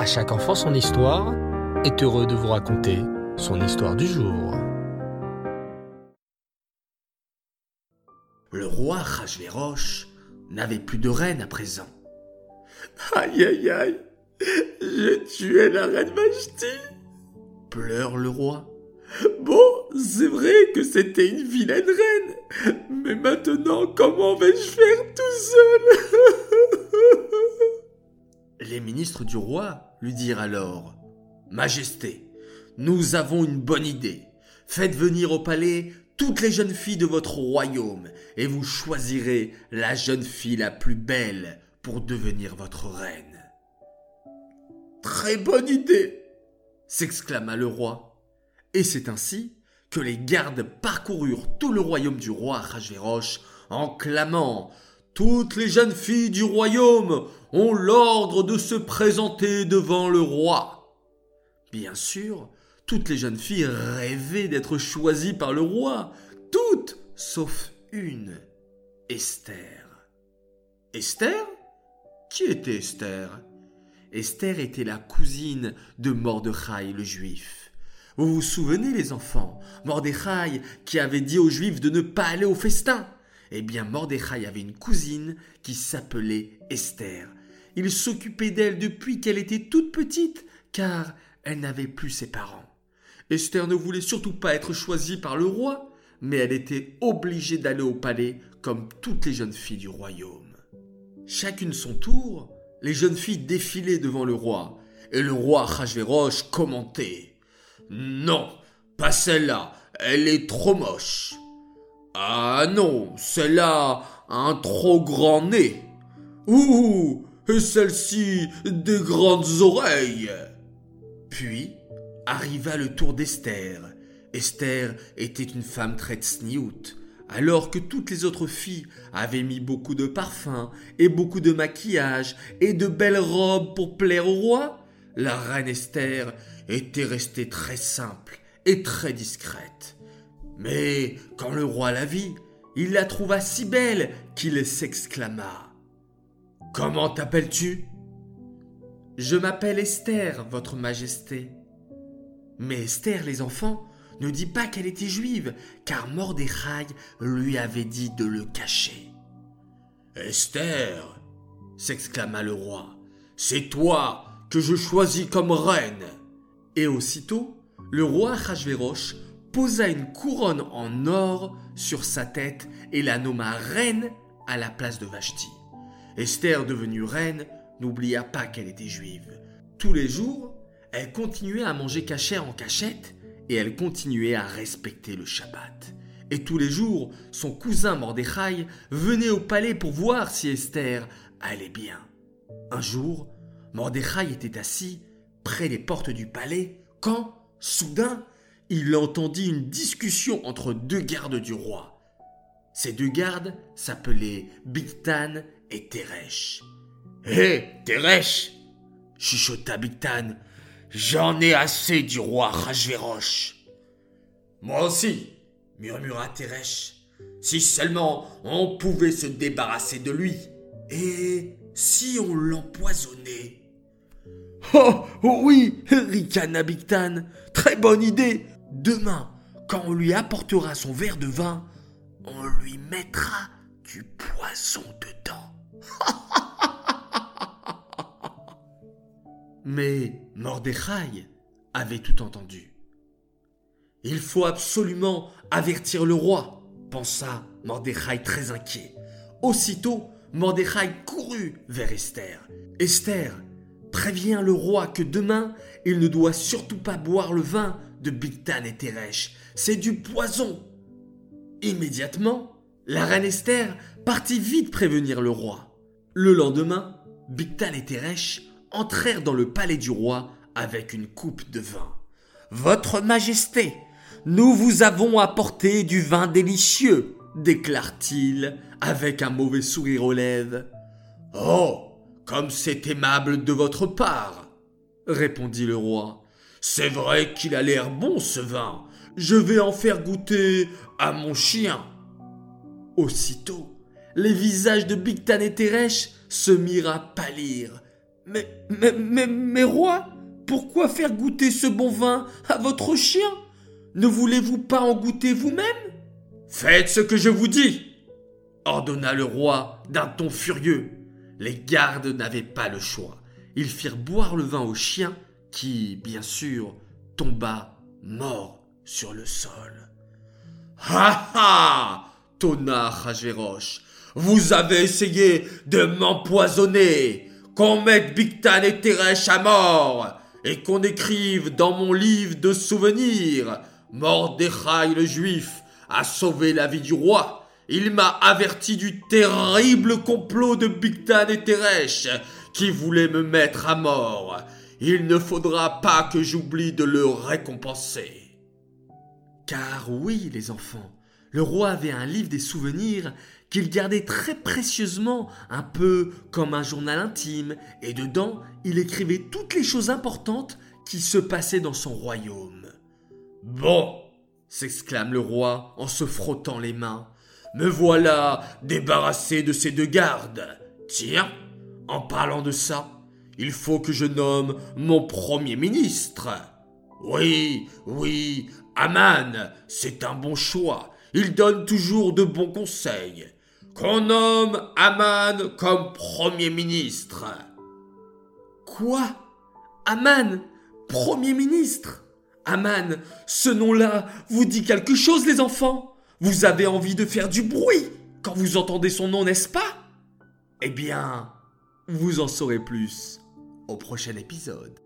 À chaque enfant son histoire est heureux de vous raconter son histoire du jour. Le roi Rajverosh n'avait plus de reine à présent. Aïe aïe aïe, j'ai tué la reine Vashti. Pleure le roi. Bon, c'est vrai que c'était une vilaine reine, mais maintenant comment vais-je faire tout seul? Les ministres du roi lui dirent alors Majesté, nous avons une bonne idée. Faites venir au palais toutes les jeunes filles de votre royaume et vous choisirez la jeune fille la plus belle pour devenir votre reine. Très bonne idée s'exclama le roi. Et c'est ainsi que les gardes parcoururent tout le royaume du roi Rajverosh en clamant Toutes les jeunes filles du royaume ont l'ordre de se présenter devant le roi. Bien sûr, toutes les jeunes filles rêvaient d'être choisies par le roi, toutes sauf une, Esther. Esther? Qui était Esther? Esther était la cousine de Mordechai le juif. Vous vous souvenez les enfants Mordechai qui avait dit aux juifs de ne pas aller au festin? Eh bien Mordechai avait une cousine qui s'appelait Esther. Il s'occupait d'elle depuis qu'elle était toute petite car elle n'avait plus ses parents. Esther ne voulait surtout pas être choisie par le roi, mais elle était obligée d'aller au palais comme toutes les jeunes filles du royaume. Chacune son tour, les jeunes filles défilaient devant le roi, et le roi Rajverosh commentait Non, pas celle-là, elle est trop moche. Ah non, celle-là a un trop grand nez. Ouh, et celle-ci des grandes oreilles. Puis arriva le tour d'Esther. Esther était une femme très tsniout. Alors que toutes les autres filles avaient mis beaucoup de parfum et beaucoup de maquillage et de belles robes pour plaire au roi, la reine Esther était restée très simple et très discrète. Mais quand le roi la vit, il la trouva si belle qu'il s'exclama. Comment t'appelles-tu? Je m'appelle Esther, votre majesté. Mais Esther, les enfants, ne dit pas qu'elle était juive, car Mordechai lui avait dit de le cacher. Esther, s'exclama le roi, c'est toi que je choisis comme reine. Et aussitôt, le roi posa une couronne en or sur sa tête et la nomma reine à la place de Vashti. Esther, devenue reine, n'oublia pas qu'elle était juive. Tous les jours, elle continuait à manger cachère en cachette et elle continuait à respecter le Shabbat. Et tous les jours, son cousin Mordechai venait au palais pour voir si Esther allait bien. Un jour, Mordechai était assis près des portes du palais quand, soudain, il entendit une discussion entre deux gardes du roi. Ces deux gardes s'appelaient Bigtan et Teresh. Hé, Teresh chuchota Bigtan. J'en ai assez du roi Rajverosh. Moi aussi, murmura Teresh. Si seulement on pouvait se débarrasser de lui. Et si on l'empoisonnait Oh, oui, ricana Bigtan. Très bonne idée. Demain, quand on lui apportera son verre de vin, on lui mettra du poison dedans. Mais Mordechai avait tout entendu. Il faut absolument avertir le roi, pensa Mordechai très inquiet. Aussitôt, Mordechai courut vers Esther. Esther, préviens le roi que demain, il ne doit surtout pas boire le vin de Bigtan et Teresh. C'est du poison. Immédiatement, la reine Esther partit vite prévenir le roi. Le lendemain, Bigtan et Teresh entrèrent dans le palais du roi avec une coupe de vin. Votre Majesté, nous vous avons apporté du vin délicieux, déclare-t-il avec un mauvais sourire aux lèvres. Oh, comme c'est aimable de votre part, répondit le roi. C'est vrai qu'il a l'air bon ce vin. Je vais en faire goûter à mon chien. Aussitôt, les visages de Bigtan et Teresh se mirent à pâlir Mais, mais, mais, mais roi, pourquoi faire goûter ce bon vin à votre chien? Ne voulez-vous pas en goûter vous-même? Faites ce que je vous dis ordonna le roi d'un ton furieux. Les gardes n'avaient pas le choix. Ils firent boire le vin au chien qui, bien sûr, tomba mort sur le sol. Ha ha tonna. Vous avez essayé de m'empoisonner, qu'on mette Bigtan et Teresh à mort, et qu'on écrive dans mon livre de souvenirs Mordechai le juif a sauvé la vie du roi. Il m'a averti du terrible complot de Bigtan et Teresh qui voulaient me mettre à mort. Il ne faudra pas que j'oublie de le récompenser. Car oui, les enfants, le roi avait un livre des souvenirs qu'il gardait très précieusement, un peu comme un journal intime, et dedans il écrivait toutes les choses importantes qui se passaient dans son royaume. Bon, s'exclame le roi en se frottant les mains, me voilà débarrassé de ces deux gardes. Tiens, en parlant de ça, il faut que je nomme mon premier ministre. Oui, oui, Aman, c'est un bon choix. Il donne toujours de bons conseils. Qu'on nomme Aman comme premier ministre. Quoi? Aman Premier ministre? Aman, ce nom-là vous dit quelque chose, les enfants? Vous avez envie de faire du bruit quand vous entendez son nom, n'est-ce pas? Eh bien, vous en saurez plus au prochain épisode.